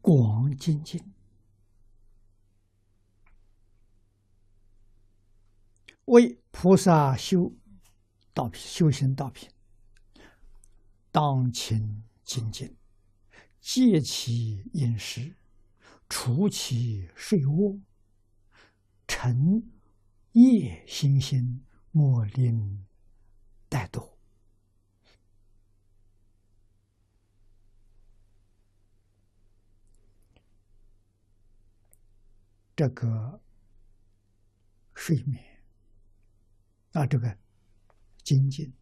广精进，为菩萨修道品、修行道品，当勤精进，戒其饮食，除其睡卧，晨夜心心，莫令怠惰。这个睡眠啊，这个精进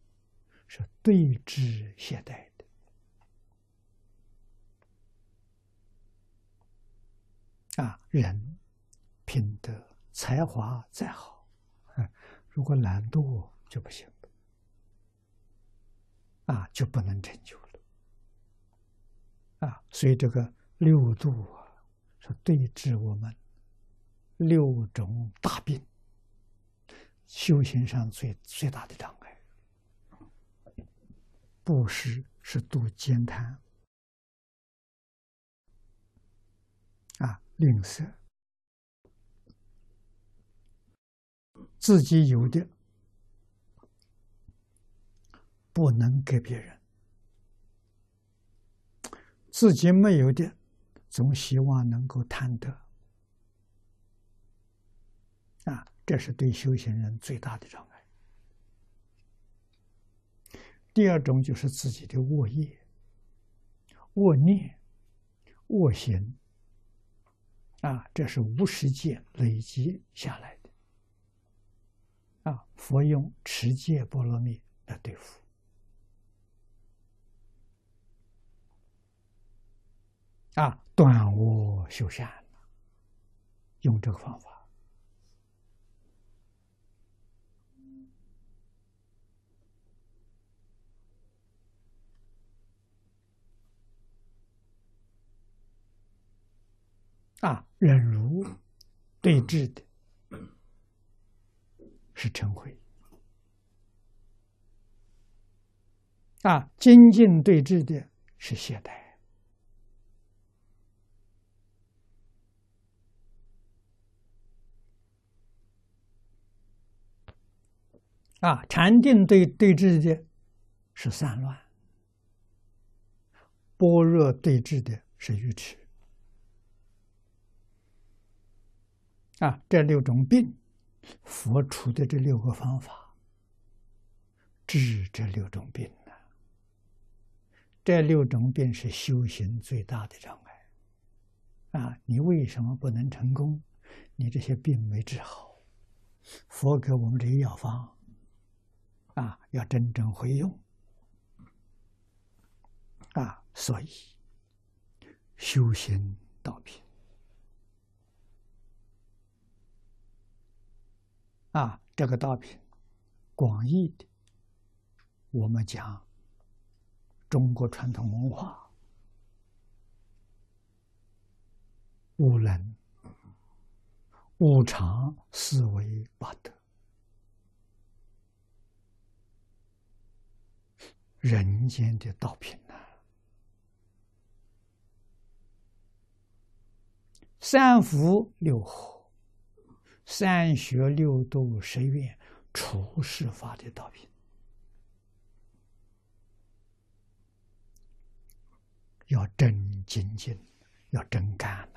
是对治懈怠的啊。人品德才华再好，如果懒惰就不行啊，就不能成就了啊。所以这个六度啊，是对治我们。六种大病，修行上最最大的障碍，布施是度艰贪啊，吝啬，自己有的不能给别人，自己没有的，总希望能够贪得。啊，这是对修行人最大的障碍。第二种就是自己的恶业、恶念、恶行，啊，这是无始界累积下来的。啊，佛用持戒波罗蜜来对付，啊，断恶修善，用这个方法。啊，忍辱对峙的是嗔恚；啊，精进对峙的是懈怠；啊，禅定对对峙的是散乱；般若对峙的是愚痴。啊，这六种病，佛出的这六个方法，治这六种病呢？这六种病是修行最大的障碍。啊，你为什么不能成功？你这些病没治好，佛给我们这些药方，啊，要真正会用。啊，所以修行道品。啊，这个道品，广义的，我们讲中国传统文化，无能、无常、思维八德，人间的道品呐，三福六和。三学六度十愿出世法的道品，要真精进，要真干呐！